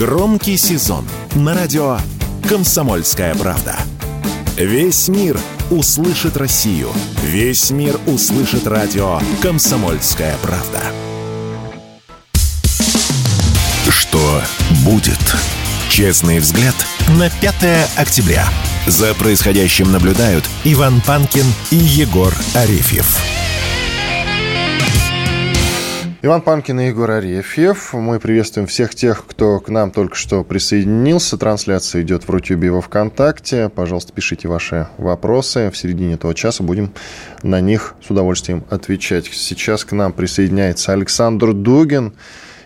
Громкий сезон на радио «Комсомольская правда». Весь мир услышит Россию. Весь мир услышит радио «Комсомольская правда». Что будет? Честный взгляд на 5 октября. За происходящим наблюдают Иван Панкин и Егор Арефьев. Иван Панкин и Егор Арефьев. Мы приветствуем всех тех, кто к нам только что присоединился. Трансляция идет в Рутюбе и во Вконтакте. Пожалуйста, пишите ваши вопросы. В середине этого часа будем на них с удовольствием отвечать. Сейчас к нам присоединяется Александр Дугин,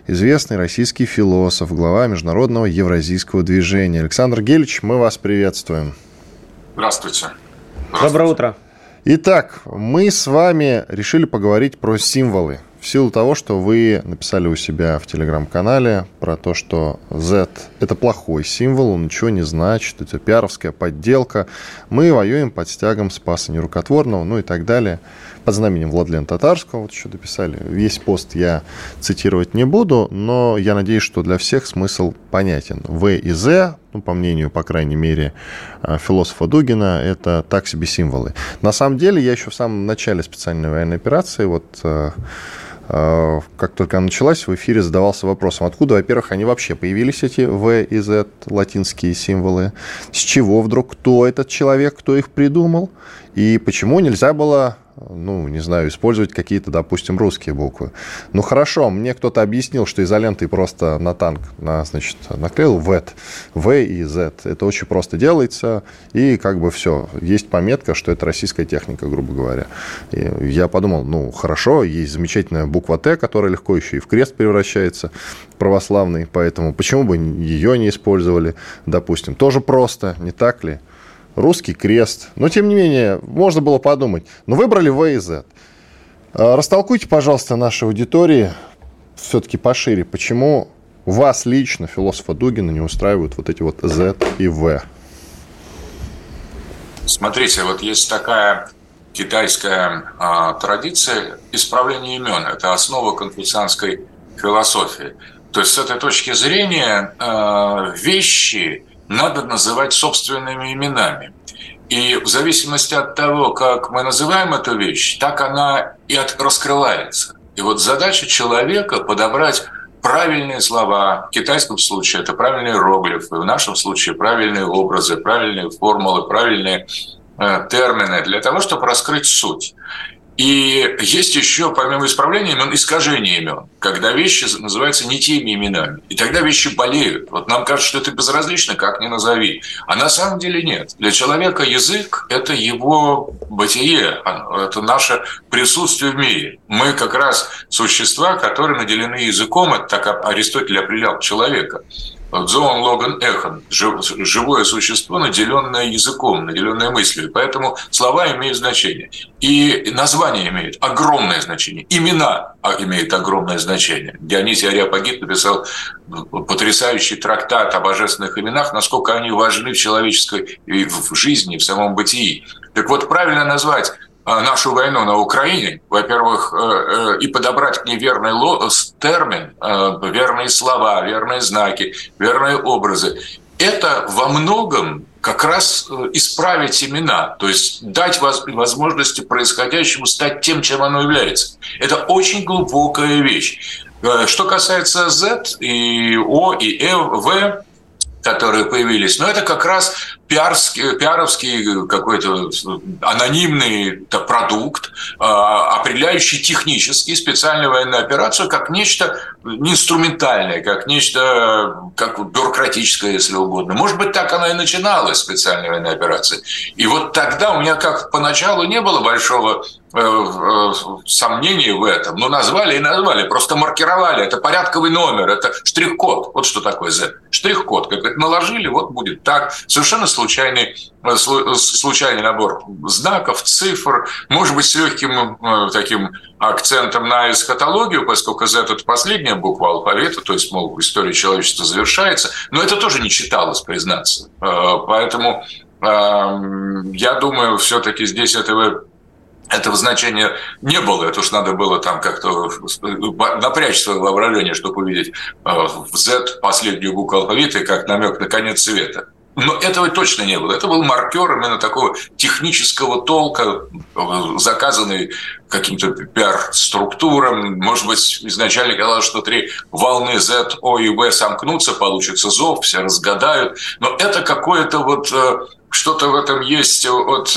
известный российский философ, глава Международного евразийского движения. Александр Гельевич, мы вас приветствуем. Здравствуйте. Здравствуйте. Доброе утро. Итак, мы с вами решили поговорить про символы. В силу того, что вы написали у себя в телеграм-канале про то, что Z – это плохой символ, он ничего не значит, это пиаровская подделка, мы воюем под стягом Спаса Нерукотворного, ну и так далее – под знаменем Владлена Татарского, вот еще дописали. Весь пост я цитировать не буду, но я надеюсь, что для всех смысл понятен. В и З, ну, по мнению, по крайней мере, э, философа Дугина, это так себе символы. На самом деле, я еще в самом начале специальной военной операции, вот э, как только она началась, в эфире задавался вопросом, откуда, во-первых, они вообще появились, эти В и Z, латинские символы, с чего вдруг, кто этот человек, кто их придумал, и почему нельзя было ну, не знаю, использовать какие-то, допустим, русские буквы. Ну, хорошо, мне кто-то объяснил, что изолентой просто на танк, на, значит, наклеил VET, V и Z. Это очень просто делается, и как бы все. Есть пометка, что это российская техника, грубо говоря. И я подумал, ну, хорошо, есть замечательная буква Т, которая легко еще и в крест превращается, православный, поэтому почему бы ее не использовали, допустим. Тоже просто, не так ли? Русский крест. Но, тем не менее, можно было подумать. Но выбрали В и Z. А, растолкуйте, пожалуйста, нашей аудитории все-таки пошире, почему вас лично, философа Дугина, не устраивают вот эти вот Z и В? Смотрите, вот есть такая китайская а, традиция исправления имен. Это основа конфуцианской философии. То есть с этой точки зрения а, вещи надо называть собственными именами. И в зависимости от того, как мы называем эту вещь, так она и от, раскрывается. И вот задача человека подобрать правильные слова. В китайском случае это правильные иероглифы, в нашем случае правильные образы, правильные формулы, правильные э, термины для того, чтобы раскрыть суть. И есть еще, помимо исправления имен, искажение имен, когда вещи называются не теми именами. И тогда вещи болеют. Вот нам кажется, что это безразлично, как ни назови. А на самом деле нет. Для человека язык – это его бытие, это наше присутствие в мире. Мы как раз существа, которые наделены языком, это так Аристотель определял человека. Зоон Логан Эхон, живое существо, наделенное языком, наделенное мыслью. Поэтому слова имеют значение. И название имеет огромное значение. Имена а, имеют огромное значение. Дионисий Ариапагит написал потрясающий трактат о божественных именах, насколько они важны в человеческой в жизни, в самом бытии. Так вот, правильно назвать нашу войну на Украине, во-первых, э, э, и подобрать к ней верный термин, э, верные слова, верные знаки, верные образы, это во многом как раз исправить имена, то есть дать возможности происходящему стать тем, чем оно является. Это очень глубокая вещь. Что касается Z и O и V, которые появились, но это как раз пиарский, пиаровский какой-то анонимный продукт, а, определяющий технически специальную военную операцию как нечто инструментальное, как нечто как бюрократическое, если угодно. Может быть, так она и начиналась, специальная военная операция. И вот тогда у меня как поначалу не было большого э, э, сомнений в этом. Но назвали и назвали, просто маркировали. Это порядковый номер, это штрих-код. Вот что такое Z. Штрих-код. Как это наложили, вот будет так. Совершенно случайный, э, случайный набор знаков, цифр, может быть, с легким э, таким акцентом на эсхатологию, поскольку Z – это последняя буква алфавита, то есть, мол, история человечества завершается, но это тоже не читалось, признаться. Э, поэтому я думаю, все-таки здесь этого этого значения не было. Это уж надо было там как-то напрячь свое воображение, чтобы увидеть э, в Z последнюю букву алфавита как намек на конец света. Но этого точно не было. Это был маркер именно такого технического толка, заказанный каким-то пиар-структурам. Может быть, изначально казалось, что три волны Z, O и V сомкнутся, получится зов, все разгадают. Но это какое-то вот э, что-то в этом есть от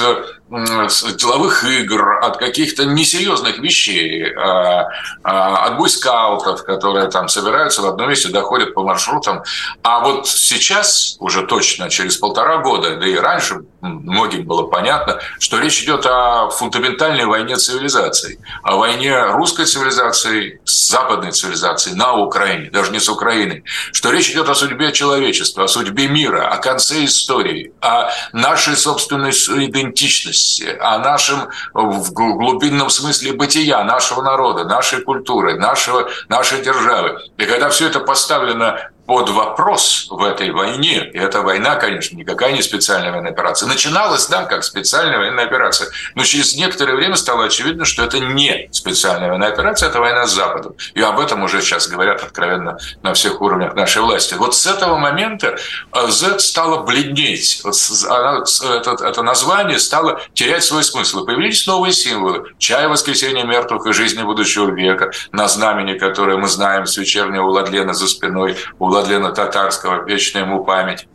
деловых игр, от каких-то несерьезных вещей, а, а, от буйскаутов, которые там собираются в одном месте, доходят по маршрутам. А вот сейчас, уже точно через полтора года, да и раньше многим было понятно, что речь идет о фундаментальной войне цивилизаций, о войне русской цивилизации с западной цивилизацией на Украине, даже не с Украиной, что речь идет о судьбе человечества, о судьбе мира, о конце истории, о нашей собственной идентичности, личности, о нашем в глубинном смысле бытия нашего народа, нашей культуры, нашего, нашей державы. И когда все это поставлено под вопрос в этой войне, и эта война, конечно, никакая не специальная военная операция, начиналась, да, как специальная военная операция, но через некоторое время стало очевидно, что это не специальная военная операция, это война с Западом. И об этом уже сейчас говорят откровенно на всех уровнях нашей власти. Вот с этого момента э, Z стало бледнеть, она, это, это название стало терять свой смысл. Появились новые символы. Чай воскресения мертвых и жизни будущего века, на знамени, которое мы знаем с вечернего Владлена за спиной, у Владлена Татарского, вечная ему память.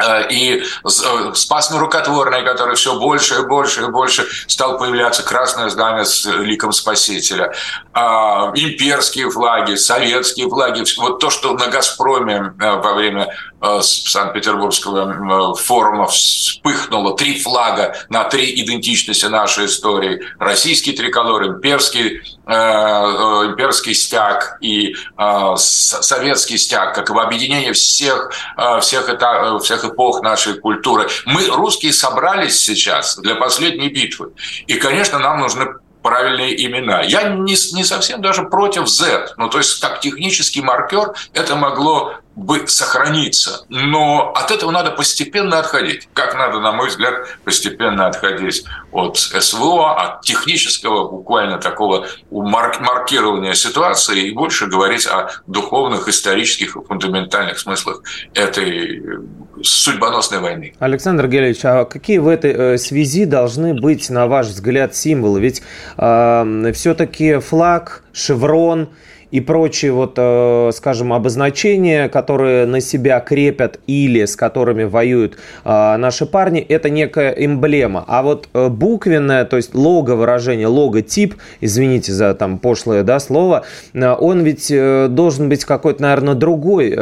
Э, и э, спас рукотворный, который все больше и больше и больше стал появляться, красное знамя с ликом Спасителя, а, имперские флаги, советские флаги, вот то, что на «Газпроме» э, во время Санкт-Петербургского форума вспыхнуло три флага на три идентичности нашей истории. Российский триколор, имперский, имперский стяг и советский стяг, как в объединение всех, всех, это, всех эпох нашей культуры. Мы, русские, собрались сейчас для последней битвы. И, конечно, нам нужны правильные имена. Я не, не совсем даже против Z. Ну, то есть, как технический маркер это могло бы сохраниться. Но от этого надо постепенно отходить. Как надо, на мой взгляд, постепенно отходить от СВО, от технического буквально такого маркирования ситуации и больше говорить о духовных, исторических и фундаментальных смыслах этой судьбоносной войны. Александр Гелевич, а какие в этой э, связи должны быть, на ваш взгляд, символы? Ведь э, все-таки флаг, шеврон – и прочие вот, э, скажем, обозначения, которые на себя крепят или с которыми воюют э, наши парни, это некая эмблема. А вот э, буквенное, то есть лого выражение, логотип, извините за там пошлое да, слово, он ведь должен быть какой-то, наверное, другой.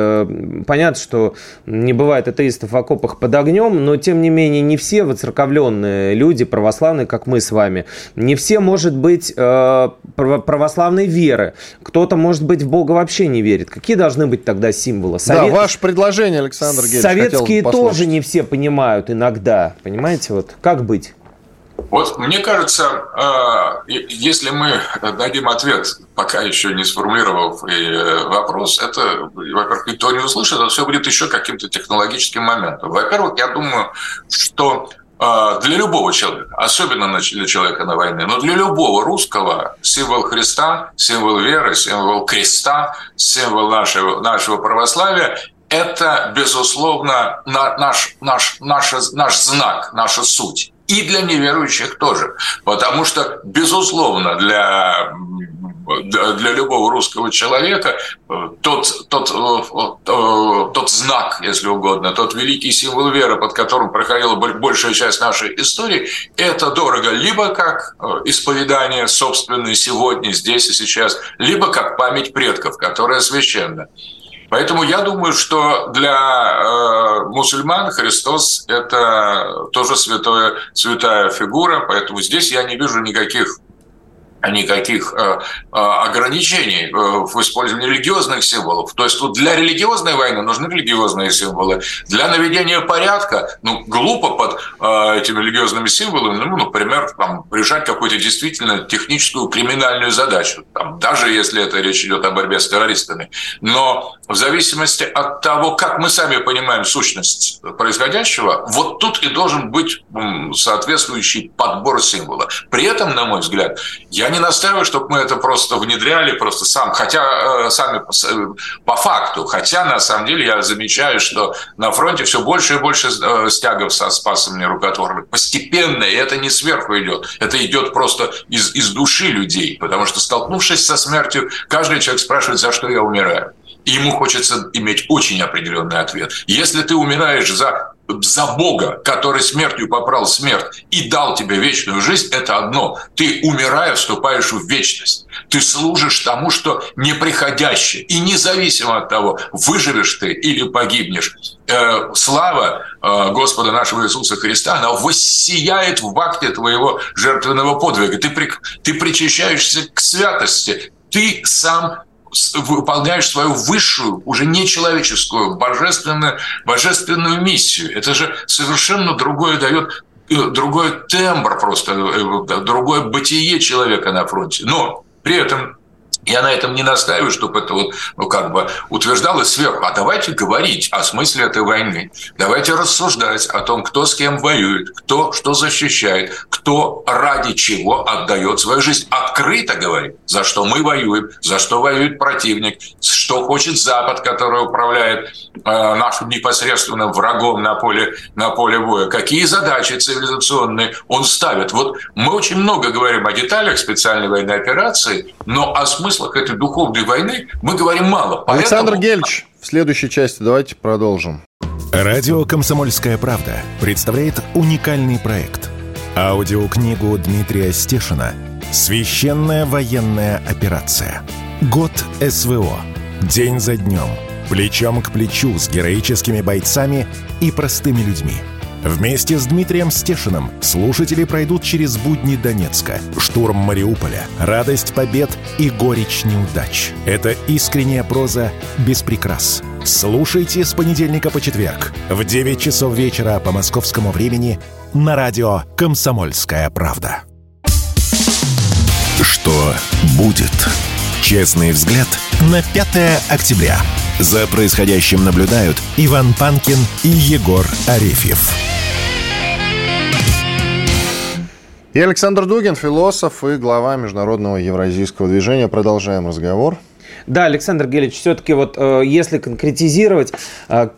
Понятно, что не бывает атеистов в окопах под огнем, но тем не менее не все воцерковленные люди, православные, как мы с вами, не все, может быть, православной веры. Кто-то может быть, в Бога вообще не верит. Какие должны быть тогда символы? Совет... Да, ваше предложение, Александр Герич, Советские тоже не все понимают иногда. Понимаете, вот как быть? Вот мне кажется, э, если мы дадим ответ, пока еще не сформулировав э, вопрос, это, во-первых, никто не услышит, это все будет еще каким-то технологическим моментом. Во-первых, я думаю, что а, для любого человека, особенно для человека на войне, но для любого русского символ Христа, символ веры, символ креста, символ нашего, нашего православия – это, безусловно, наш, наш, наш, наш знак, наша суть. И для неверующих тоже. Потому что, безусловно, для для любого русского человека э, тот, тот, э, э, тот знак, если угодно, тот великий символ веры, под которым проходила большая часть нашей истории, это дорого либо как исповедание собственное сегодня, здесь и сейчас, либо как память предков, которая священна. Поэтому я думаю, что для э, мусульман Христос – это тоже святое, святая фигура, поэтому здесь я не вижу никаких никаких э, э, ограничений э, в использовании религиозных символов. То есть вот для религиозной войны нужны религиозные символы. Для наведения порядка, ну, глупо под этими религиозными символами, ну, например, там, решать какую-то действительно техническую криминальную задачу, там, даже если это речь идет о борьбе с террористами. Но в зависимости от того, как мы сами понимаем сущность происходящего, вот тут и должен быть соответствующий подбор символа. При этом, на мой взгляд, я не настаиваю, чтобы мы это просто внедряли, просто сам, хотя э, сами по, э, по факту, хотя на самом деле я замечаю, что на фронте все больше и больше э, стягов со спасами рукотворных. Постепенно, и это не сверху идет, это идет просто из, из души людей, потому что столкнувшись со смертью, каждый человек спрашивает, за что я умираю. И ему хочется иметь очень определенный ответ. Если ты умираешь за за Бога, который смертью попрал смерть и дал тебе вечную жизнь, это одно. Ты, умирая, вступаешь в вечность. Ты служишь тому, что неприходящее. И независимо от того, выживешь ты или погибнешь, э, слава э, Господа нашего Иисуса Христа, она воссияет в акте твоего жертвенного подвига. Ты, при, ты причащаешься к святости. Ты сам выполняешь свою высшую, уже нечеловеческую, божественную, божественную миссию. Это же совершенно другое дает э, другой тембр просто, э, другое бытие человека на фронте. Но при этом я на этом не настаиваю, чтобы это вот, ну, как бы утверждалось сверху. А давайте говорить о смысле этой войны. Давайте рассуждать о том, кто с кем воюет, кто что защищает, кто ради чего отдает свою жизнь. Открыто говорить, за что мы воюем, за что воюет противник, что хочет Запад, который управляет э, нашим непосредственным врагом на поле, на поле боя, какие задачи цивилизационные он ставит. Вот мы очень много говорим о деталях специальной военной операции, но о смысле смыслах этой духовной войны мы говорим мало. Поэтому... Александр Гельч, в следующей части давайте продолжим. Радио «Комсомольская правда» представляет уникальный проект. Аудиокнигу Дмитрия Стешина «Священная военная операция. Год СВО. День за днем. Плечом к плечу с героическими бойцами и простыми людьми». Вместе с Дмитрием Стешиным слушатели пройдут через будни Донецка, штурм Мариуполя, радость побед и горечь неудач. Это искренняя проза без прикрас. Слушайте с понедельника по четверг в 9 часов вечера по московскому времени на радио «Комсомольская правда». Что будет? Честный взгляд на 5 октября. За происходящим наблюдают Иван Панкин и Егор Арефьев. И Александр Дугин, философ и глава Международного евразийского движения. Продолжаем разговор. Да, Александр Гелич, все-таки вот э, если конкретизировать, э,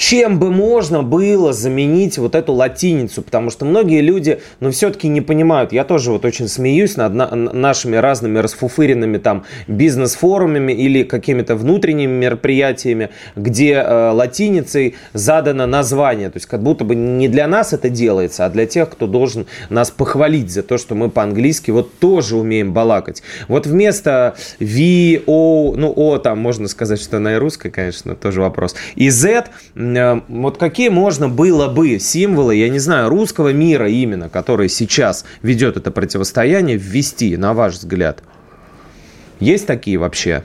чем бы можно было заменить вот эту латиницу, потому что многие люди, ну, все-таки не понимают. Я тоже вот очень смеюсь над на, нашими разными расфуфыренными там бизнес-форумами или какими-то внутренними мероприятиями, где э, латиницей задано название. То есть как будто бы не для нас это делается, а для тех, кто должен нас похвалить за то, что мы по-английски вот тоже умеем балакать. Вот вместо V, O, ну, O там можно сказать, что на и русской, конечно, тоже вопрос, и Z вот какие можно было бы символы, я не знаю, русского мира именно, который сейчас ведет это противостояние, ввести, на ваш взгляд? Есть такие вообще?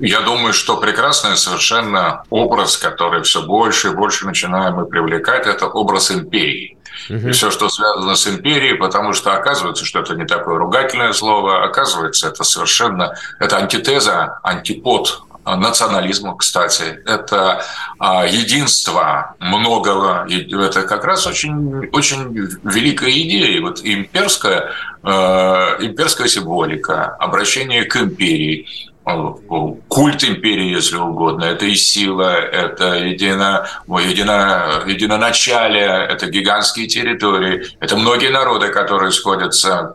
Я думаю, что прекрасный совершенно образ, который все больше и больше начинаем мы привлекать, это образ империи. Угу. И все, что связано с империей, потому что оказывается, что это не такое ругательное слово, оказывается, это совершенно, это антитеза, антипод национализму, кстати. Это а, единство многого. Это как раз очень, очень великая идея. Вот имперская, э, имперская символика, обращение к империи культ империи, если угодно. Это и сила, это едино, едино, единоначалие, это гигантские территории, это многие народы, которые сходятся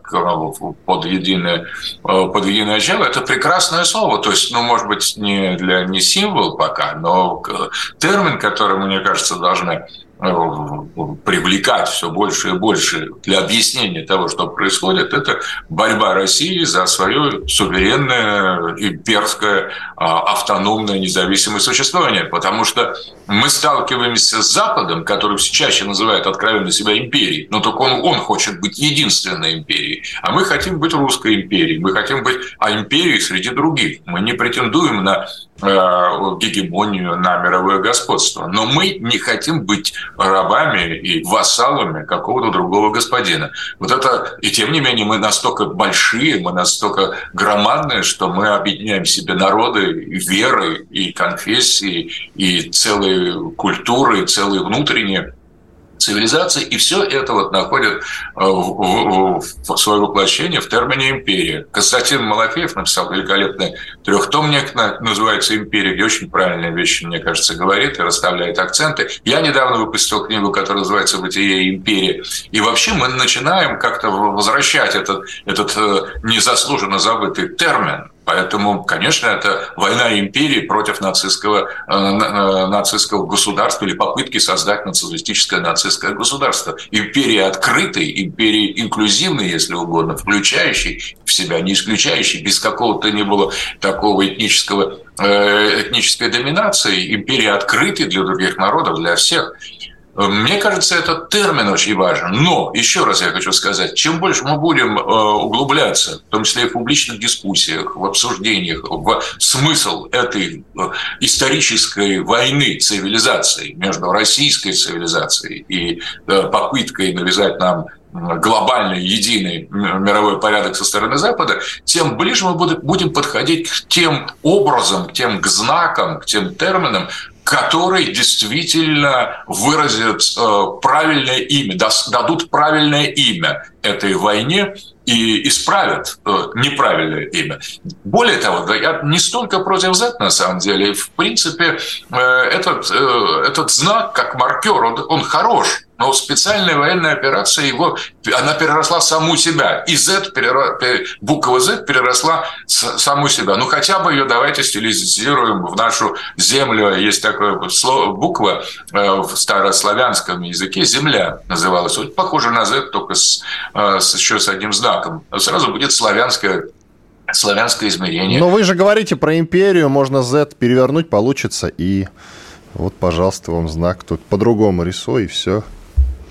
под единое, под единое начало. Это прекрасное слово. То есть, ну, может быть, не, для, не символ пока, но термин, который, мне кажется, должны привлекать все больше и больше для объяснения того, что происходит, это борьба России за свое суверенное имперское автономное независимое существование, потому что мы сталкиваемся с Западом, который все чаще называет откровенно себя империей, но только он, он хочет быть единственной империей, а мы хотим быть русской империей, мы хотим быть а империей среди других. Мы не претендуем на э, гегемонию, на мировое господство, но мы не хотим быть рабами и вассалами какого-то другого господина. Вот это, и тем не менее, мы настолько большие, мы настолько громадные, что мы объединяем себе народы, веры и конфессии, и целые культуры, и целые внутренние цивилизации, и все это вот находит э, в, в, свое воплощение в термине «империя». Константин Малафеев написал великолепный трехтомник, называется «Империя», где очень правильные вещи, мне кажется, говорит и расставляет акценты. Я недавно выпустил книгу, которая называется «Бытие империи». И вообще мы начинаем как-то возвращать этот, этот э, незаслуженно забытый термин Поэтому, конечно, это война империи против нацистского, э, э, нацистского государства или попытки создать националистическое нацистское государство. Империя открытой, империя инклюзивной, если угодно, включающей в себя, не исключающей, без какого-то не было такого этнического, э, этнической доминации, империя открытой для других народов, для всех. Мне кажется, этот термин очень важен. Но, еще раз я хочу сказать, чем больше мы будем э, углубляться, в том числе и в публичных дискуссиях, в обсуждениях, в смысл этой э, исторической войны цивилизаций между российской цивилизацией и э, попыткой навязать нам глобальный, единый мировой порядок со стороны Запада, тем ближе мы будем подходить к тем образом, к тем знакам, к тем терминам, которые действительно выразят э, правильное имя, дадут правильное имя этой войне и исправят э, неправильное имя. Более того, я не столько против Z на самом деле. В принципе, э, этот, этот знак как маркер, он, он хорош. Но специальная военная операция его, она переросла саму себя. И Z, буква Z переросла саму себя. Ну, хотя бы ее давайте стилизируем в нашу землю. Есть такое слово, буква э, в старославянском языке «земля» называлась. Вот похоже на Z, только с, э, с, еще с одним знаком. Сразу будет славянское славянское измерение. Но вы же говорите про империю, можно Z перевернуть, получится и... Вот, пожалуйста, вам знак. Тут по-другому рисуй, и все.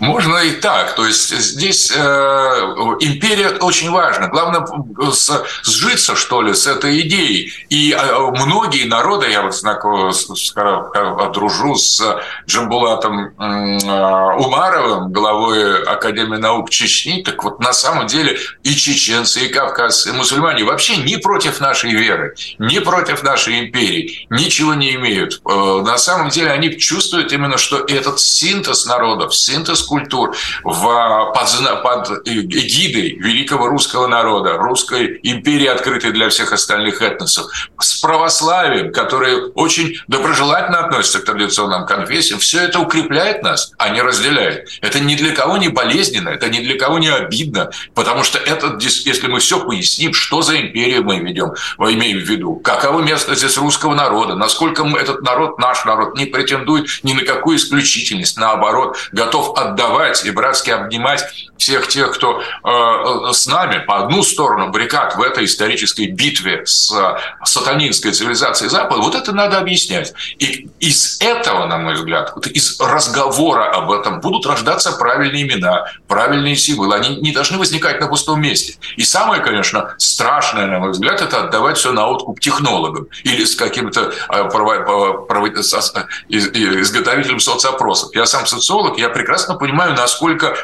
Можно и так. То есть здесь э, империя очень важна. Главное с, сжиться, что ли, с этой идеей. И э, многие народы, я вот знаком, скоро дружу с Джамбулатом э, Умаровым, главой Академии наук Чечни, так вот на самом деле и чеченцы, и кавказцы, и мусульмане вообще не против нашей веры, не против нашей империи, ничего не имеют. Э, на самом деле они чувствуют именно, что этот синтез народов, синтез культур в, под, под эгидой великого русского народа, русской империи, открытой для всех остальных этносов, с православием, которое очень доброжелательно относится к традиционным конфессиям, все это укрепляет нас, а не разделяет. Это ни для кого не болезненно, это ни для кого не обидно, потому что это, если мы все поясним, что за империю мы ведем, мы имеем в виду, каково место здесь русского народа, насколько этот народ, наш народ, не претендует ни на какую исключительность, наоборот, готов отдать отдавать и братски обнимать всех тех, кто э, с нами по одну сторону баррикад в этой исторической битве с сатанинской цивилизацией Запада, вот это надо объяснять. И из этого, на мой взгляд, вот из разговора об этом будут рождаться правильные имена, правильные символы. Они не должны возникать на пустом месте. И самое, конечно, страшное, на мой взгляд, это отдавать все на откуп технологам или с каким-то э, изготовителем соцопросов. Я сам социолог, я прекрасно понимаю, насколько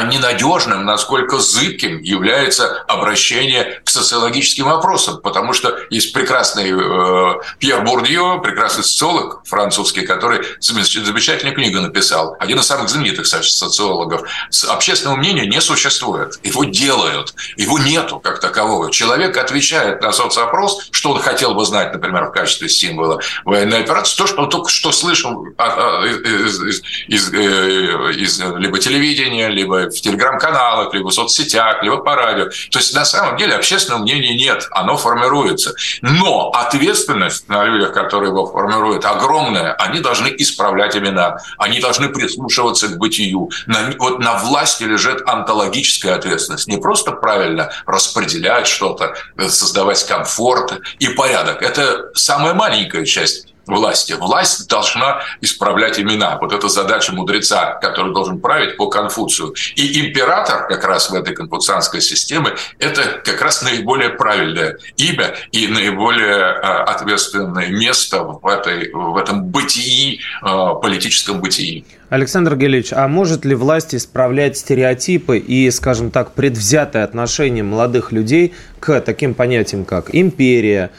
ненадежным, насколько зыбким является обращение к социологическим вопросам, потому что есть прекрасный э, Пьер Бурдье, прекрасный социолог французский, который замечательную книгу написал, один из самых знаменитых социологов. Общественного мнения не существует, его делают, его нету как такового. Человек отвечает на соцопрос, что он хотел бы знать, например, в качестве символа военной операции, то, что он только что слышал из, из, из, э, из либо телевидения, либо в телеграм-каналах, либо в соцсетях, либо по радио. То есть на самом деле общественного мнения нет, оно формируется. Но ответственность на людях, которые его формируют, огромная. Они должны исправлять имена, они должны прислушиваться к бытию. На, вот на власти лежит антологическая ответственность. Не просто правильно распределять что-то, создавать комфорт и порядок. Это самая маленькая часть власти. Власть должна исправлять имена. Вот это задача мудреца, который должен править по Конфуцию. И император как раз в этой конфуцианской системе – это как раз наиболее правильное имя и наиболее а, ответственное место в, этой, в этом бытии, а, политическом бытии. Александр Гелевич, а может ли власть исправлять стереотипы и, скажем так, предвзятое отношение молодых людей к таким понятиям, как империя,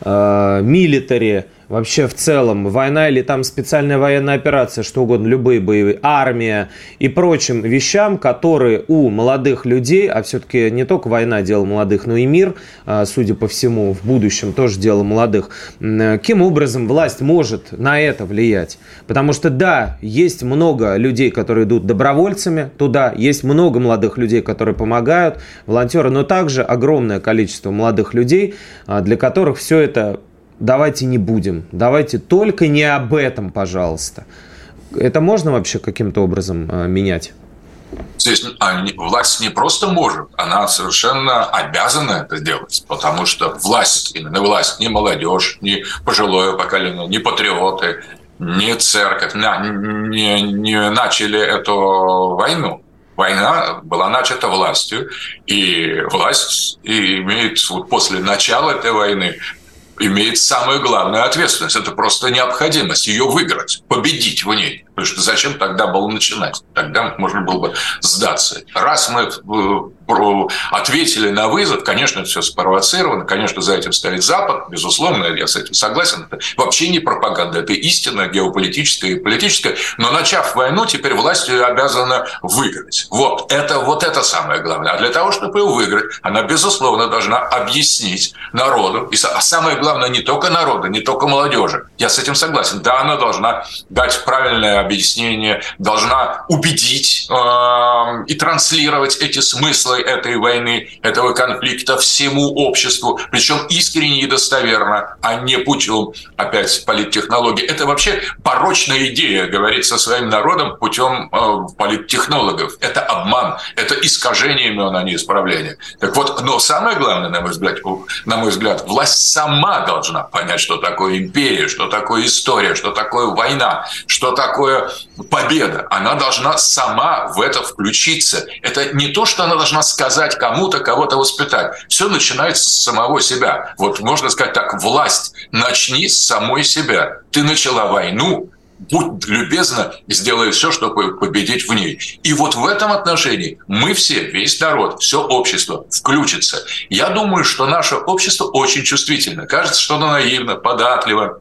э, милитари, вообще в целом, война или там специальная военная операция, что угодно, любые боевые, армия и прочим вещам, которые у молодых людей, а все-таки не только война дело молодых, но и мир, а, судя по всему, в будущем тоже дело молодых, каким образом власть может на это влиять? Потому что да, есть много людей, которые идут добровольцами туда, есть много молодых людей, которые помогают, волонтеры, но также огромное количество молодых людей, а, для которых все это давайте не будем, давайте только не об этом, пожалуйста. Это можно вообще каким-то образом э, менять? Здесь а, власть не просто может, она совершенно обязана это делать, потому что власть, именно власть, не молодежь, не пожилое поколение, не патриоты, не церковь не, не начали эту войну. Война была начата властью, и власть имеет вот после начала этой войны имеет самую главную ответственность. Это просто необходимость ее выиграть, победить в ней. Потому что зачем тогда было начинать? Тогда можно было бы сдаться. Раз мы э, ответили на вызов, конечно, это все спровоцировано, конечно, за этим стоит Запад, безусловно, я с этим согласен. Это вообще не пропаганда, это истина геополитическая и политическая. Но начав войну, теперь власть обязана выиграть. Вот это, вот это самое главное. А для того, чтобы ее выиграть, она, безусловно, должна объяснить народу. И, а самое главное, не только народу, не только молодежи. Я с этим согласен. Да, она должна дать правильное объяснение, должна убедить э, и транслировать эти смыслы этой войны, этого конфликта всему обществу, причем искренне и достоверно, а не путем, опять, политтехнологии. Это вообще порочная идея говорить со своим народом путем э, политтехнологов. Это обман, это искажение имен, а не исправление. Так вот, но самое главное, на мой взгляд, на мой взгляд, власть сама должна понять, что такое империя, что такое история, что такое война, что такое такое победа. Она должна сама в это включиться. Это не то, что она должна сказать кому-то, кого-то воспитать. Все начинается с самого себя. Вот можно сказать так, власть, начни с самой себя. Ты начала войну, будь любезна сделай все, чтобы победить в ней. И вот в этом отношении мы все, весь народ, все общество включится. Я думаю, что наше общество очень чувствительно. Кажется, что оно наивно, податливо,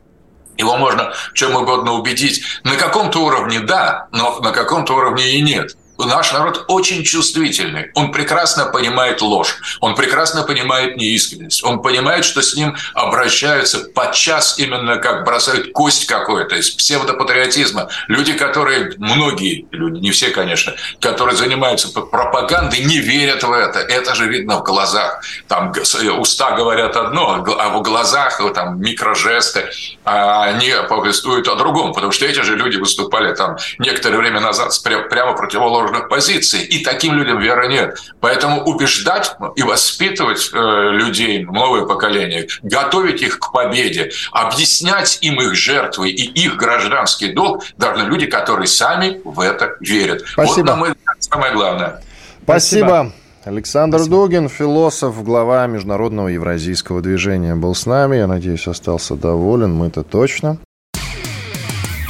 его можно чем угодно убедить. На каком-то уровне да, но на каком-то уровне и нет наш народ очень чувствительный. Он прекрасно понимает ложь, он прекрасно понимает неискренность, он понимает, что с ним обращаются подчас именно как бросают кость какой-то из псевдопатриотизма. Люди, которые, многие люди, не все, конечно, которые занимаются пропагандой, не верят в это. Это же видно в глазах. Там уста говорят одно, а в глазах там микрожесты, а они повествуют о другом, потому что эти же люди выступали там некоторое время назад прямо противоположно противоположных позиций. И таким людям веры нет. Поэтому убеждать и воспитывать э, людей, новое поколение, готовить их к победе, объяснять им их жертвы и их гражданский долг должны люди, которые сами в это верят. Спасибо. Вот, на мой взгляд, самое главное. Спасибо. Спасибо. Александр Спасибо. Дугин, философ, глава Международного евразийского движения, был с нами. Я надеюсь, остался доволен. Мы-то точно.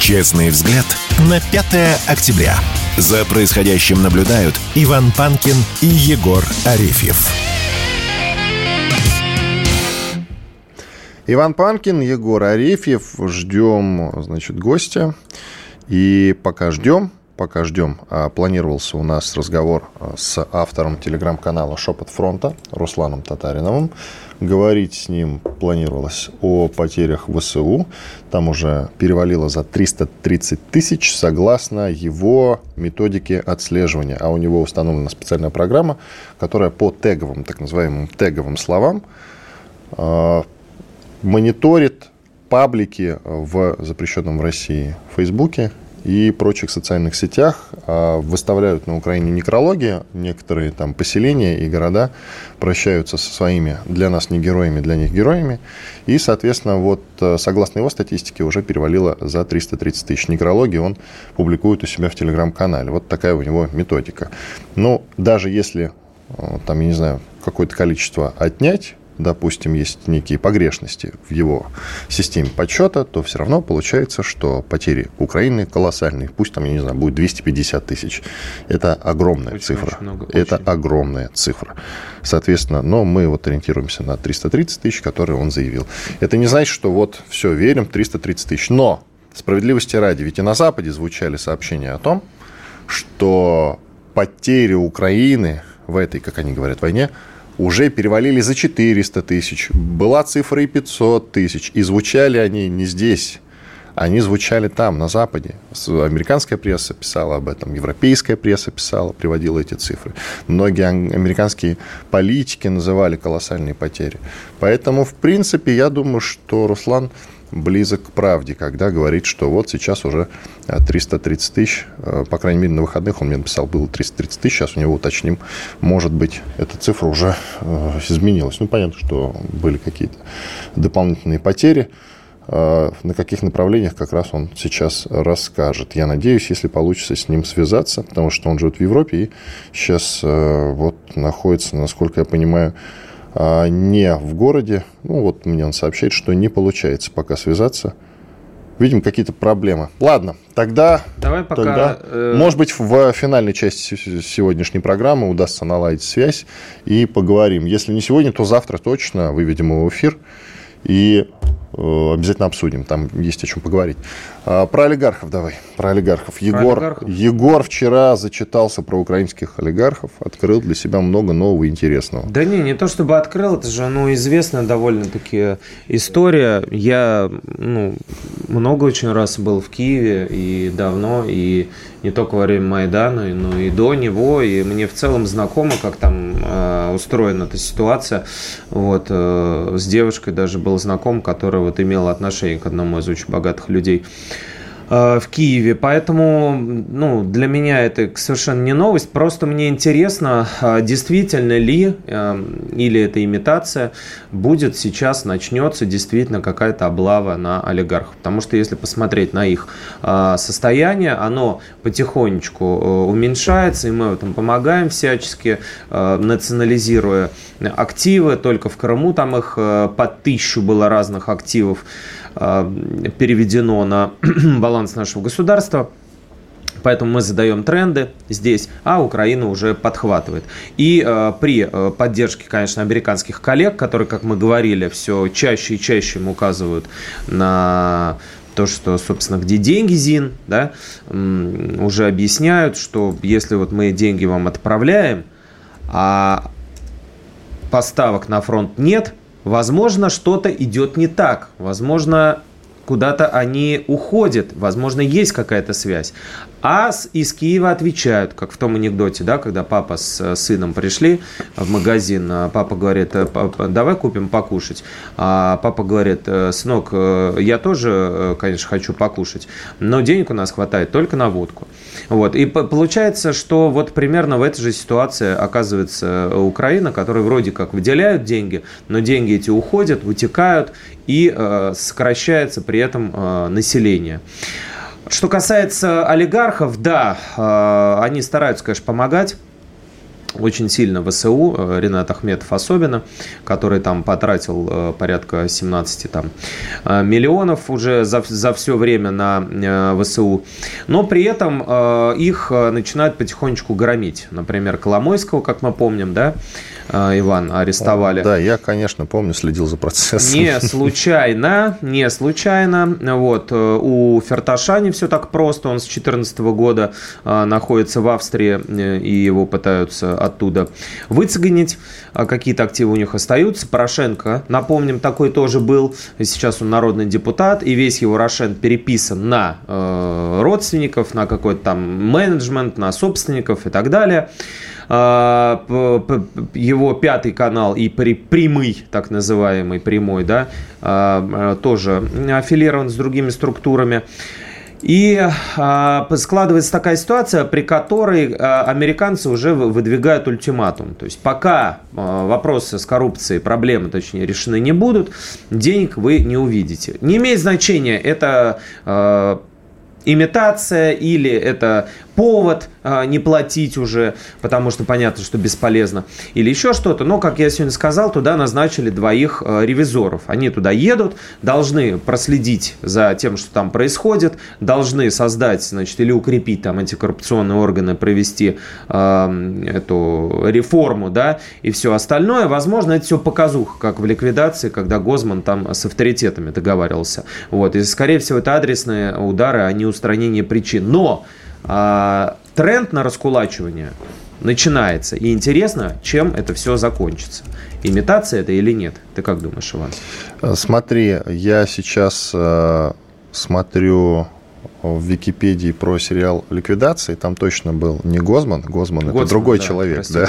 Честный взгляд на 5 октября. За происходящим наблюдают Иван Панкин и Егор Арефьев. Иван Панкин, Егор Арефьев. Ждем, значит, гостя. И пока ждем, пока ждем, а, планировался у нас разговор а, с автором телеграм-канала «Шепот фронта» Русланом Татариновым. Говорить с ним планировалось о потерях ВСУ. Там уже перевалило за 330 тысяч согласно его методике отслеживания. А у него установлена специальная программа, которая по теговым, так называемым теговым словам, а, мониторит паблики в запрещенном в России Фейсбуке и прочих социальных сетях а, выставляют на Украине некрологи, некоторые там поселения и города прощаются со своими для нас не героями, для них героями, и, соответственно, вот э, согласно его статистике уже перевалило за 330 тысяч некрологий, он публикует у себя в телеграм-канале. Вот такая у него методика. Но даже если э, там, я не знаю, какое-то количество отнять, допустим, есть некие погрешности в его системе подсчета, то все равно получается, что потери Украины колоссальные. Пусть там, я не знаю, будет 250 тысяч. Это огромная очень, цифра. Очень много, Это очень. огромная цифра. Соответственно, но мы вот ориентируемся на 330 тысяч, которые он заявил. Это не значит, что вот все, верим, 330 тысяч. Но справедливости ради, ведь и на Западе звучали сообщения о том, что потери Украины в этой, как они говорят, войне – уже перевалили за 400 тысяч. Была цифра и 500 тысяч. И звучали они не здесь. Они звучали там, на Западе. Американская пресса писала об этом, европейская пресса писала, приводила эти цифры. Многие американские политики называли колоссальные потери. Поэтому, в принципе, я думаю, что Руслан близок к правде, когда говорит, что вот сейчас уже 330 тысяч, э, по крайней мере, на выходных он мне написал, было 330 тысяч, сейчас у него уточним, может быть, эта цифра уже э, изменилась. Ну, понятно, что были какие-то дополнительные потери, э, на каких направлениях как раз он сейчас расскажет. Я надеюсь, если получится с ним связаться, потому что он живет в Европе и сейчас вот находится, насколько я понимаю, а, не в городе. Ну, вот мне он сообщает, что не получается пока связаться. Видим какие-то проблемы. Ладно, тогда... Давай пока... Тогда, э... Может быть, в финальной части сегодняшней программы удастся наладить связь и поговорим. Если не сегодня, то завтра точно выведем его в эфир. И обязательно обсудим, там есть о чем поговорить. А, про олигархов давай, про олигархов. Егор, про олигархов? Егор вчера зачитался про украинских олигархов, открыл для себя много нового и интересного. Да не, не то чтобы открыл, это же ну, известная довольно-таки история. Я ну, много очень раз был в Киеве и давно, и не только во время Майдана, но и до него, и мне в целом знакомо, как там э, устроена эта ситуация. Вот, э, с девушкой даже был знаком, которая вот имела отношение к одному из очень богатых людей. Э, в Киеве. Поэтому ну, для меня это совершенно не новость. Просто мне интересно, а действительно ли, э, или это имитация, будет сейчас, начнется действительно какая-то облава на олигархов. Потому что если посмотреть на их э, состояние, оно потихонечку уменьшается, и мы в этом помогаем всячески, национализируя активы. Только в Крыму там их под тысячу было разных активов. Э, переведено на баланс нашего государства. Поэтому мы задаем тренды здесь, а Украина уже подхватывает. И э, при э, поддержке, конечно, американских коллег, которые, как мы говорили, все чаще и чаще им указывают на то, что, собственно, где деньги, ЗИН, да, уже объясняют, что если вот мы деньги вам отправляем, а поставок на фронт нет, Возможно, что-то идет не так. Возможно, куда-то они уходят, возможно, есть какая-то связь. А из Киева отвечают, как в том анекдоте, да, когда папа с э, сыном пришли в магазин, а папа говорит, «Э, давай купим покушать. А папа говорит, «Э, сынок, я тоже, конечно, хочу покушать, но денег у нас хватает только на водку. Вот. И получается, что вот примерно в этой же ситуации оказывается Украина, которая вроде как выделяют деньги, но деньги эти уходят, вытекают, и э, сокращается при этом э, население. Что касается олигархов, да, э, они стараются, конечно, помогать очень сильно ВСУ, э, Ренат Ахметов особенно, который там потратил э, порядка 17 там, э, миллионов уже за, за все время на ВСУ. Но при этом их начинают потихонечку громить. Например, Коломойского, как мы помним, да, Иван, арестовали. Да, я, конечно, помню, следил за процессом. Не случайно, не случайно. Вот, у Ферташа не все так просто. Он с 2014 года находится в Австрии, и его пытаются оттуда выцегонить. А какие-то активы у них остаются. Порошенко, напомним, такой тоже был. Сейчас он народный депутат, и весь его Рошен переписан на э, родственников, на какой-то там менеджмент, на собственников и так далее а, его пятый канал и прямый, так называемый прямой, да, а, тоже аффилирован с другими структурами. И э, складывается такая ситуация, при которой э, американцы уже выдвигают ультиматум. То есть пока э, вопросы с коррупцией, проблемы, точнее, решены не будут, денег вы не увидите. Не имеет значения, это э, имитация или это повод а, не платить уже, потому что понятно, что бесполезно, или еще что-то. Но, как я сегодня сказал, туда назначили двоих а, ревизоров. Они туда едут, должны проследить за тем, что там происходит, должны создать, значит, или укрепить там антикоррупционные органы, провести э, эту реформу, да, и все остальное. Возможно, это все показуха, как в ликвидации, когда Гозман там с авторитетами договаривался. Вот, и, скорее всего, это адресные удары, а не устранение причин. Но а, тренд на раскулачивание начинается. И интересно, чем это все закончится. Имитация это или нет? Ты как думаешь, Иван? Смотри, я сейчас э, смотрю в Википедии про сериал «Ликвидация», там точно был не Гозман, Гозман, Гозман это другой да, человек, да.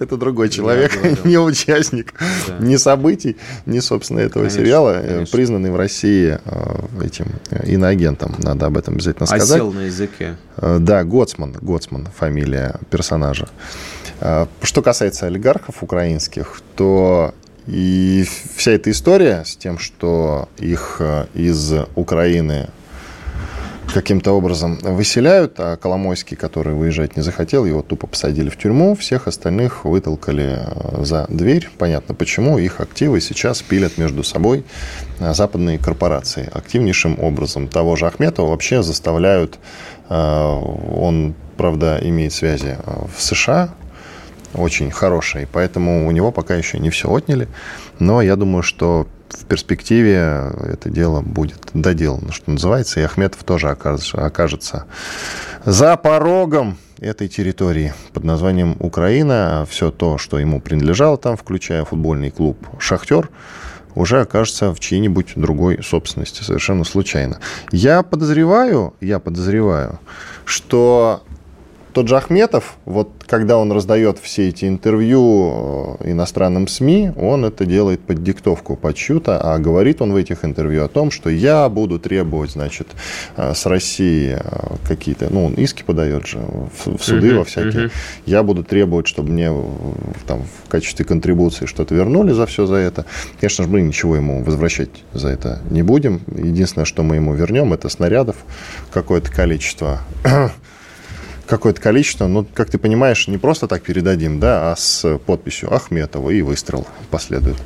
это другой человек, не участник ни событий, ни, собственно, этого сериала, э, признанный в России э, этим э, иноагентом, надо об этом обязательно сказать. Осел на языке. Да, Гоцман, Гоцман, фамилия персонажа. Что касается олигархов украинских, то и вся эта история с тем, что их из Украины каким-то образом выселяют, а Коломойский, который выезжать не захотел, его тупо посадили в тюрьму, всех остальных вытолкали э, за дверь. Понятно почему. Их активы сейчас пилят между собой э, западные корпорации активнейшим образом. Того же Ахметова вообще заставляют, э, он, правда, имеет связи в США, очень хорошие, поэтому у него пока еще не все отняли. Но я думаю, что в перспективе это дело будет доделано, что называется, и Ахметов тоже окажется за порогом этой территории под названием Украина. Все то, что ему принадлежало там, включая футбольный клуб «Шахтер», уже окажется в чьей-нибудь другой собственности совершенно случайно. Я подозреваю, я подозреваю, что тот же Ахметов, вот когда он раздает все эти интервью э, иностранным СМИ, он это делает под диктовку, под чью-то, а говорит он в этих интервью о том, что я буду требовать, значит, э, с России э, какие-то, ну, он иски подает же в суды uh-huh, во всякие, uh-huh. я буду требовать, чтобы мне там в качестве контрибуции что-то вернули за все за это. Конечно же, мы ничего ему возвращать за это не будем. Единственное, что мы ему вернем, это снарядов какое-то количество какое-то количество, ну, как ты понимаешь, не просто так передадим, да, а с подписью Ахметова и выстрел последует.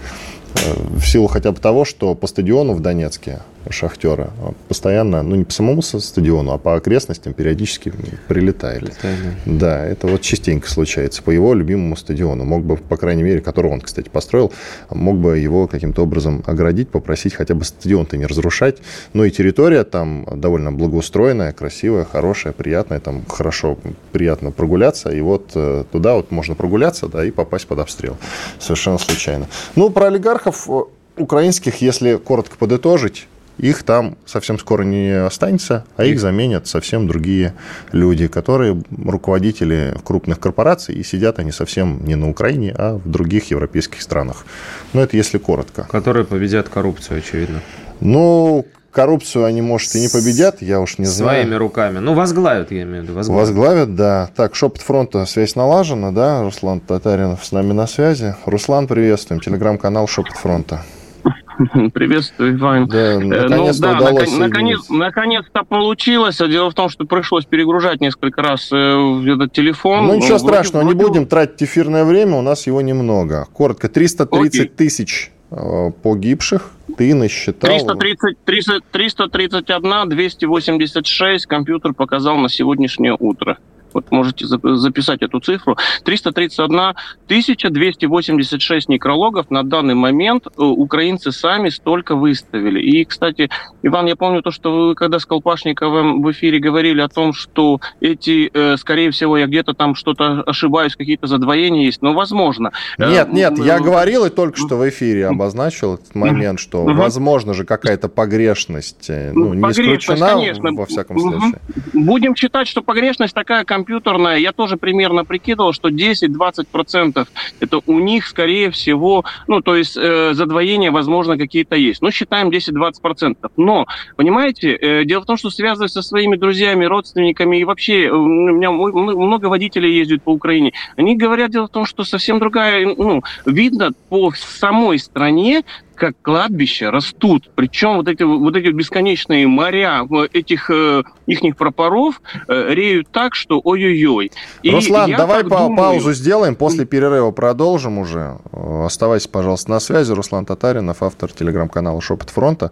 Э, в силу хотя бы того, что по стадиону в Донецке шахтера постоянно, ну не по самому стадиону, а по окрестностям периодически прилетает. Прилетает да. да, это вот частенько случается по его любимому стадиону. Мог бы, по крайней мере, который он, кстати, построил, мог бы его каким-то образом оградить, попросить хотя бы стадион-то не разрушать. Ну и территория там довольно благоустроенная, красивая, хорошая, приятная, там хорошо, приятно прогуляться. И вот э, туда вот можно прогуляться, да, и попасть под обстрел. Совершенно случайно. Ну, про олигархов э, украинских, если коротко подытожить, их там совсем скоро не останется, а их заменят совсем другие люди, которые руководители крупных корпораций, и сидят они совсем не на Украине, а в других европейских странах. Но это если коротко. Которые победят коррупцию, очевидно. Ну, коррупцию они, может, и не победят, я уж не знаю. Своими руками. Ну, возглавят, я имею в виду. Возглавят. возглавят, да. Так, шепот фронта, связь налажена, да? Руслан Татаринов с нами на связи. Руслан, приветствуем. Телеграм-канал Шепот фронта. Приветствую, Иван. Да, наконец-то ну, да, удалось наконец, наконец-то получилось. А дело в том, что пришлось перегружать несколько раз э, этот телефон. Ну, ничего страшного, вроде... не будем тратить эфирное время, у нас его немного. Коротко, 330 Окей. тысяч э, погибших ты насчитал? 330, 300, 331, 286 компьютер показал на сегодняшнее утро вот можете записать эту цифру, 331 286 некрологов на данный момент э, украинцы сами столько выставили. И, кстати, Иван, я помню то, что вы когда с Колпашниковым в эфире говорили о том, что эти, э, скорее всего, я где-то там что-то ошибаюсь, какие-то задвоения есть, но возможно. Э, нет, нет, я говорил и только что в эфире обозначил этот момент, что возможно же какая-то погрешность, ну, не исключена конечно. во всяком случае. Будем считать, что погрешность такая компьютерная, я тоже примерно прикидывал, что 10-20% это у них, скорее всего, ну, то есть э, задвоения, возможно, какие-то есть. Ну, считаем 10-20%. Но, понимаете, э, дело в том, что связываясь со своими друзьями, родственниками и вообще, э, у меня много водителей ездят по Украине, они говорят, дело в том, что совсем другая, ну, видно по самой стране, как кладбища растут. Причем вот эти, вот эти бесконечные моря этих э, ихних пропоров э, реют так, что ой-ой-ой. И Руслан, давай па- думаю... паузу сделаем, после перерыва продолжим уже. Оставайся, пожалуйста, на связи. Руслан Татаринов, автор телеграм-канала «Шепот фронта».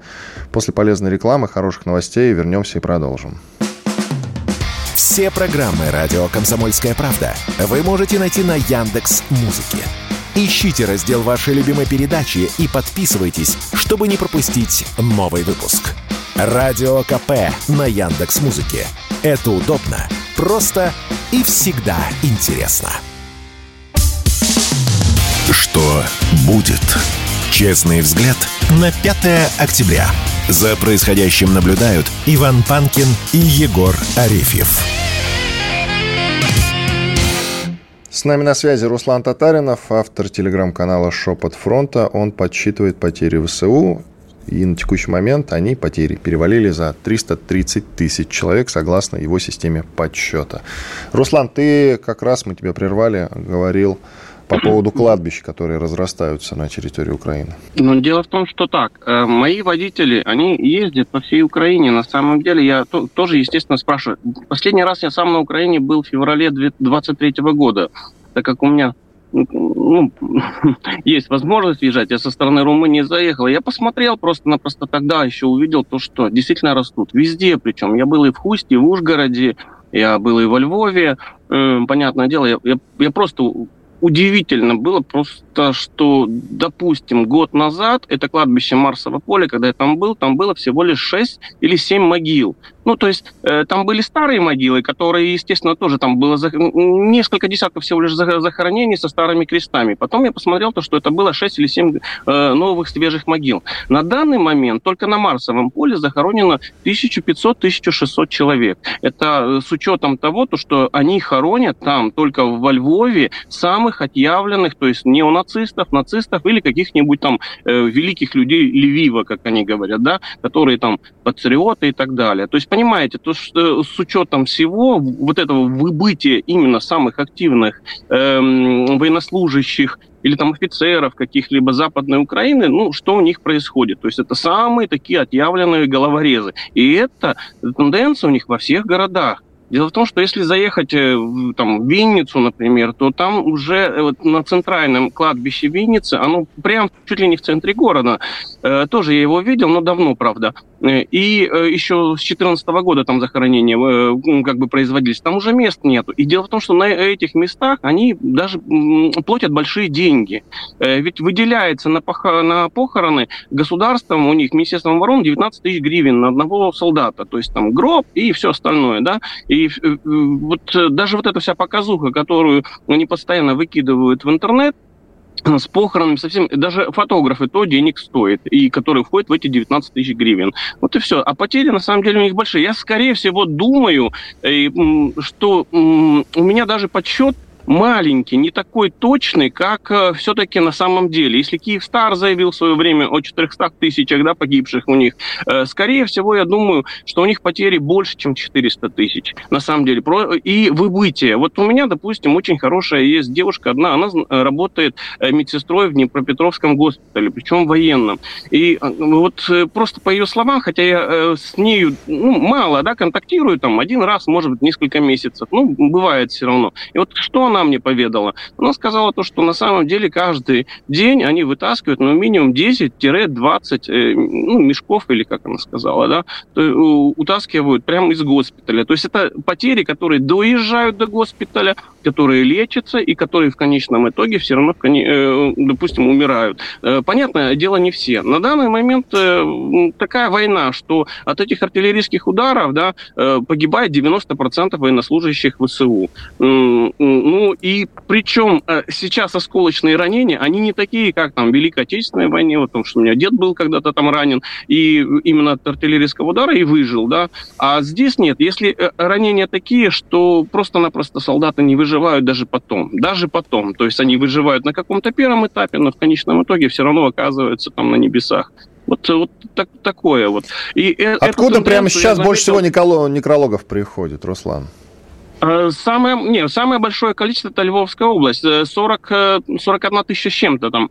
После полезной рекламы, хороших новостей вернемся и продолжим. Все программы «Радио Комсомольская правда» вы можете найти на Яндекс Музыке. Ищите раздел вашей любимой передачи и подписывайтесь, чтобы не пропустить новый выпуск. Радио КП на Яндекс Музыке. Это удобно, просто и всегда интересно. Что будет? Честный взгляд на 5 октября. За происходящим наблюдают Иван Панкин и Егор Арефьев. С нами на связи Руслан Татаринов, автор телеграм-канала «Шепот фронта». Он подсчитывает потери ВСУ, и на текущий момент они, потери, перевалили за 330 тысяч человек, согласно его системе подсчета. Руслан, ты как раз, мы тебя прервали, говорил по поводу кладбищ, которые разрастаются на территории Украины? Ну, дело в том, что так. Э, мои водители, они ездят по всей Украине. На самом деле, я тоже, естественно, спрашиваю. Последний раз я сам на Украине был в феврале 2023 года, так как у меня ну, есть возможность въезжать. Я со стороны Румынии заехал. Я посмотрел просто-напросто тогда еще увидел то, что действительно растут. Везде причем. Я был и в Хусте, и в Ужгороде, я был и во Львове. Э, понятное дело, я, я, я просто удивительно было просто, что, допустим, год назад это кладбище Марсово поле, когда я там был, там было всего лишь 6 или 7 могил. Ну, то есть э, там были старые могилы, которые, естественно, тоже там было за... несколько десятков всего лишь захоронений со старыми крестами. Потом я посмотрел то, что это было 6 или 7 э, новых свежих могил. На данный момент только на Марсовом поле захоронено 1500-1600 человек. Это э, с учетом того, то, что они хоронят там только во Львове самых отъявленных, то есть неонацистов, нацистов или каких-нибудь там э, великих людей Львива, как они говорят, да, которые там патриоты и так далее. То есть понимаете, то, что с учетом всего вот этого выбытия именно самых активных эм, военнослужащих или там офицеров каких-либо Западной Украины, ну, что у них происходит. То есть это самые такие отъявленные головорезы. И это тенденция у них во всех городах. Дело в том, что если заехать э, в, там, в Винницу, например, то там уже э, вот, на центральном кладбище Винницы, оно прям чуть ли не в центре города. Э, тоже я его видел, но давно, правда. Э, и э, еще с 2014 года там захоронения э, как бы производились. Там уже мест нету. И дело в том, что на этих местах они даже платят большие деньги. Ведь выделяется на, пох- на похороны государством у них, Министерством обороны, 19 тысяч гривен на одного солдата. То есть там гроб и все остальное, да. И вот даже вот эта вся показуха, которую они постоянно выкидывают в интернет, с похоронами, совсем, даже фотографы то денег стоит, и которые входят в эти 19 тысяч гривен. Вот и все. А потери, на самом деле, у них большие. Я, скорее всего, думаю, что у меня даже подсчет маленький, не такой точный, как э, все-таки на самом деле. Если Киевстар заявил в свое время о 400 тысячах да, погибших у них, э, скорее всего, я думаю, что у них потери больше, чем 400 тысяч. На самом деле. И выбытие. Вот у меня, допустим, очень хорошая есть девушка одна, она работает медсестрой в Днепропетровском госпитале, причем военном. И вот просто по ее словам, хотя я с нею ну, мало да, контактирую, там один раз, может быть, несколько месяцев, ну, бывает все равно. И вот что она мне поведала? Она сказала то, что на самом деле каждый день они вытаскивают ну, минимум 10-20 э, ну, мешков, или как она сказала, да, утаскивают прямо из госпиталя. То есть это потери, которые доезжают до госпиталя, которые лечатся и которые в конечном итоге все равно, э, допустим, умирают. Э, понятное дело, не все. На данный момент такая война, что от этих артиллерийских ударов да, погибает 90% военнослужащих ВСУ. Ну и причем э, сейчас осколочные ранения, они не такие, как там в Великой Отечественной войне, вот, потому что у меня дед был когда-то там ранен, и именно от артиллерийского удара и выжил, да. А здесь нет. Если э, ранения такие, что просто-напросто солдаты не выживают даже потом, даже потом. То есть они выживают на каком-то первом этапе, но в конечном итоге все равно оказываются там на небесах. Вот, вот так, такое вот. И Откуда прямо сейчас больше всего некрологов приходит, Руслан? Э, самое, не, самое большое количество это Львовская область. 40, э, 41 э, тысяча с чем-то там.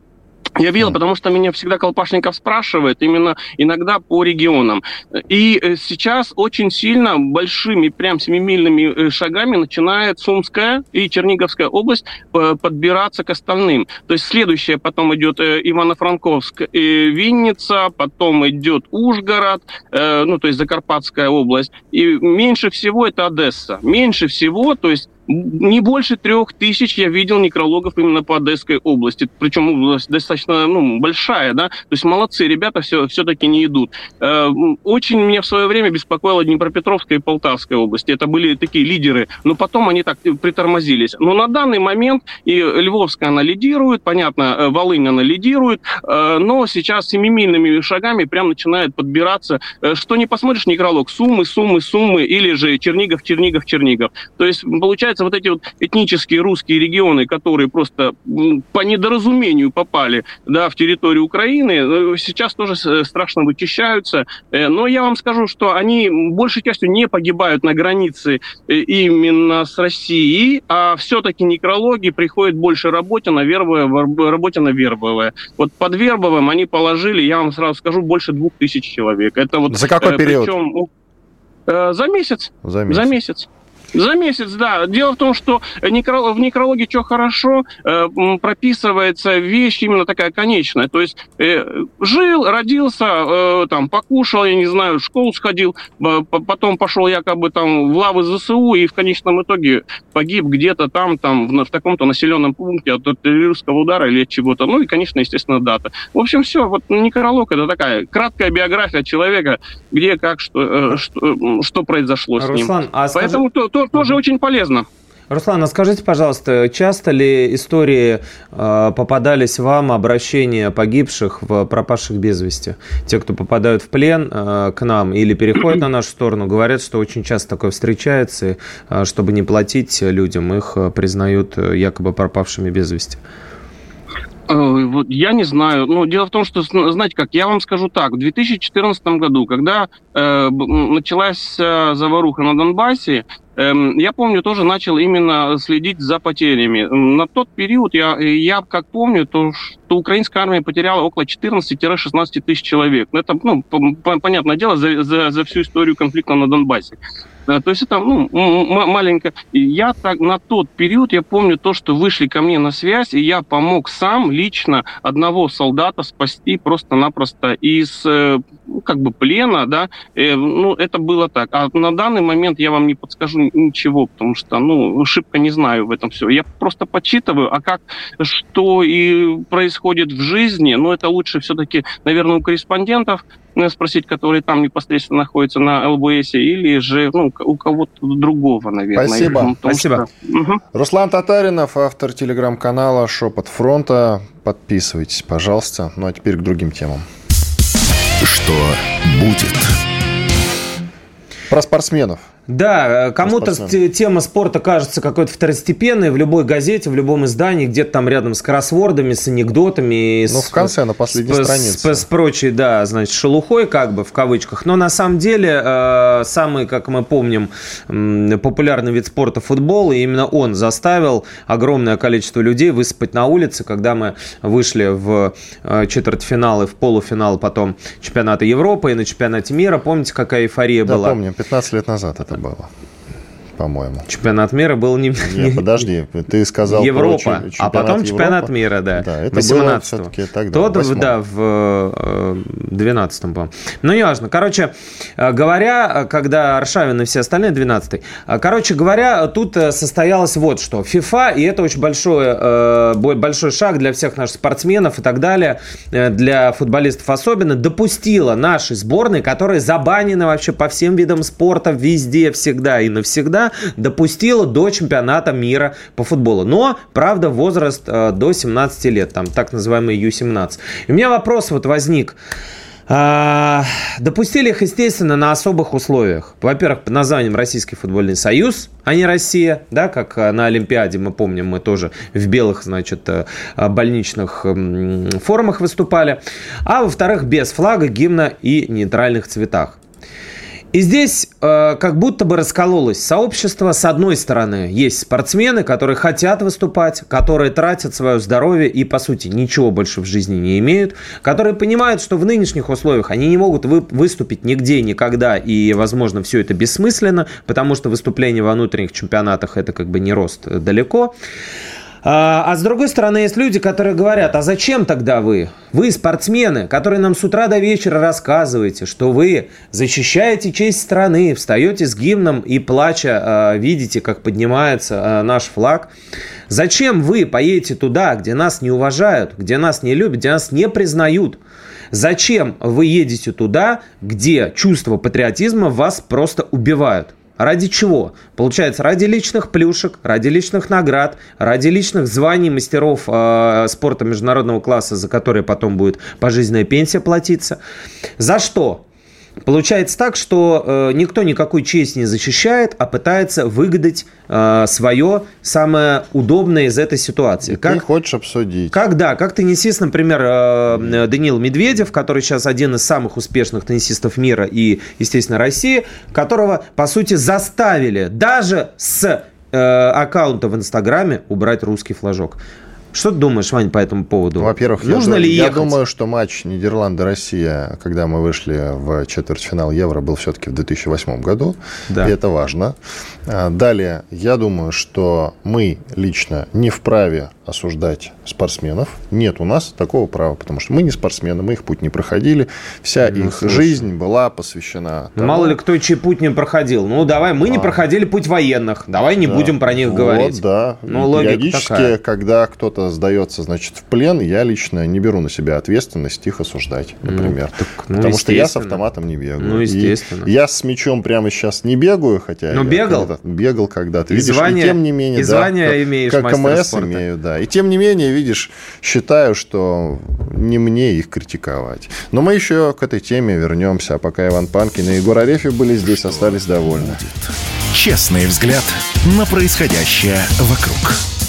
Я видел, потому что меня всегда Колпашников спрашивает именно иногда по регионам. И э, сейчас очень сильно большими, прям семимильными э, шагами начинает Сумская и Черниговская область э, подбираться к остальным. То есть следующее потом идет Ивано-Франковск, Винница, потом идет Ужгород, ну то есть Закарпатская область. И меньше всего это Одесса. Меньше всего, то есть не больше трех тысяч я видел некрологов именно по Одесской области. Причем достаточно ну, большая, да. То есть молодцы, ребята все, все-таки не идут. Э, очень меня в свое время беспокоила Днепропетровская и Полтавская области. Это были такие лидеры. Но потом они так притормозились. Но на данный момент и Львовская она лидирует, понятно, э, Волынь она лидирует, э, но сейчас семимильными шагами прям начинает подбираться. Что не посмотришь некролог, суммы, суммы, суммы, или же Чернигов, Чернигов, Чернигов. То есть получается получается, вот эти вот этнические русские регионы, которые просто по недоразумению попали да, в территорию Украины, э, сейчас тоже э, страшно вычищаются. Э, но я вам скажу, что они большей частью не погибают на границе именно с Россией, а все-таки некрологи приходят больше работе на Вербовое, работе на Вербовое. Вот под Вербовым они положили, я вам сразу скажу, больше двух тысяч человек. Это вот, За какой период? Причем, за месяц. За месяц. За месяц. За месяц, да. Дело в том, что в некрологе что хорошо, э, прописывается вещь именно такая конечная. То есть э, жил, родился, э, там, покушал, я не знаю, в школу сходил, потом пошел якобы там в лавы ЗСУ и в конечном итоге погиб где-то там, там в, в таком-то населенном пункте от террористского удара или от чего-то. Ну и, конечно, естественно, дата. В общем, все. Вот некролог это такая краткая биография человека, где, как, что, что, что произошло Руслан, с ним. А Поэтому скажи... то, то, тоже очень полезно. Руслан, а скажите, пожалуйста, часто ли истории э, попадались вам, обращения погибших в пропавших без вести? Те, кто попадают в плен э, к нам или переходят на нашу сторону, говорят, что очень часто такое встречается, и, э, чтобы не платить людям, их признают якобы пропавшими без вести. Вот я не знаю. Ну, дело в том, что, знаете как, я вам скажу так. В 2014 году, когда э, началась э, заваруха на Донбассе, я помню, тоже начал именно следить за потерями. На тот период я, я как помню, то, что украинская армия потеряла около 14-16 тысяч человек. Это, ну, понятное дело, за, за, за всю историю конфликта на Донбассе. Э, то есть это ну, маленько. Я так на тот период, я помню то, что вышли ко мне на связь, и я помог сам лично одного солдата спасти просто-напросто из э, ну, как бы плена, да. Э, ну, это было так. А на данный момент я вам не подскажу ничего, потому что, ну, шибко не знаю в этом все. Я просто подсчитываю, а как, что и происходит в жизни, ну, это лучше все-таки, наверное, у корреспондентов спросить, которые там непосредственно находятся на ЛБС, или же ну, у кого-то другого, наверное. Спасибо. Том, Спасибо. Что... Угу. Руслан Татаринов, автор телеграм-канала «Шепот фронта». Подписывайтесь, пожалуйста. Ну а теперь к другим темам. Что будет? Про спортсменов. Да, э, кому-то тема спорта кажется какой-то второстепенной в любой газете, в любом издании, где-то там рядом с кроссвордами, с анекдотами. Ну, в конце, на последней с, странице. С, с прочей, да, значит, шелухой как бы в кавычках. Но на самом деле э, самый, как мы помним, э, популярный вид спорта футбол, и именно он заставил огромное количество людей высыпать на улице, когда мы вышли в э, четвертьфинал и в полуфинал потом чемпионата Европы и на чемпионате мира. Помните, какая эйфория да, была? помню, 15 лет назад это было по-моему. Чемпионат мира был не... Не, подожди, ты сказал Европа, а потом Европа? чемпионат мира, да. Да, это 18 было все-таки тогда, Тот, в да, в 12-м, по Ну, неважно. Короче э, говоря, когда Аршавин и все остальные 12-й. Э, короче говоря, тут э, состоялось вот что. ФИФА, и это очень большой, большой шаг для всех наших спортсменов и так далее, для футболистов особенно, допустила наши сборные, которые забанены вообще по всем видам спорта, везде, всегда и навсегда, допустила до чемпионата мира по футболу. Но, правда, возраст э, до 17 лет, там так называемый Ю-17. И у меня вопрос вот возник. А, допустили их, естественно, на особых условиях. Во-первых, под названием Российский футбольный союз, а не Россия, да, как э, на Олимпиаде, мы помним, мы тоже в белых, значит, э, больничных формах выступали. А во-вторых, без флага, гимна и нейтральных цветах. И здесь э, как будто бы раскололось сообщество. С одной стороны, есть спортсмены, которые хотят выступать, которые тратят свое здоровье и, по сути, ничего больше в жизни не имеют, которые понимают, что в нынешних условиях они не могут вы, выступить нигде, никогда, и, возможно, все это бессмысленно, потому что выступление во внутренних чемпионатах – это как бы не рост далеко. А, а с другой стороны, есть люди, которые говорят, а зачем тогда вы? Вы спортсмены, которые нам с утра до вечера рассказываете, что вы защищаете честь страны, встаете с гимном и плача а, видите, как поднимается а, наш флаг. Зачем вы поедете туда, где нас не уважают, где нас не любят, где нас не признают? Зачем вы едете туда, где чувство патриотизма вас просто убивают? Ради чего? Получается, ради личных плюшек, ради личных наград, ради личных званий мастеров э, спорта международного класса, за которые потом будет пожизненная пенсия платиться. За что? Получается так, что э, никто никакой честь не защищает, а пытается выгадать э, свое самое удобное из этой ситуации. как, ты хочешь обсудить. Как, да, как теннисист, например, э, Даниил Медведев, который сейчас один из самых успешных теннисистов мира и, естественно, России, которого, по сути, заставили даже с э, аккаунта в Инстаграме убрать русский флажок. Что ты думаешь, Вань, по этому поводу? Во-первых, Нужно я, ли я ехать? думаю, что матч Нидерланды-Россия, когда мы вышли в четвертьфинал Евро, был все-таки в 2008 году. Да. И это важно. А, далее, я думаю, что мы лично не вправе осуждать спортсменов. Нет у нас такого права, потому что мы не спортсмены, мы их путь не проходили. Вся ну, их слушай. жизнь была посвящена. Тому... Мало ли кто чей путь не проходил. Ну, давай, мы а. не проходили путь военных. Давай не да. будем про них вот, говорить. да. Ну, Периодически, такая. когда кто-то сдается, значит, в плен, я лично не беру на себя ответственность их осуждать, ну, например. Ну, так, ну, потому что я с автоматом не бегаю. Ну, естественно. И я с мечом прямо сейчас не бегаю, хотя... Ну, бегал? Когда бегал когда-то. И Видишь, звание, и тем не менее... И да, звание как, имеешь Как КМС имею, да. И тем не менее, видишь, считаю, что не мне их критиковать. Но мы еще к этой теме вернемся. А пока Иван Панкин и Егор Арефьев были здесь, что остались довольны. Честный взгляд на происходящее вокруг.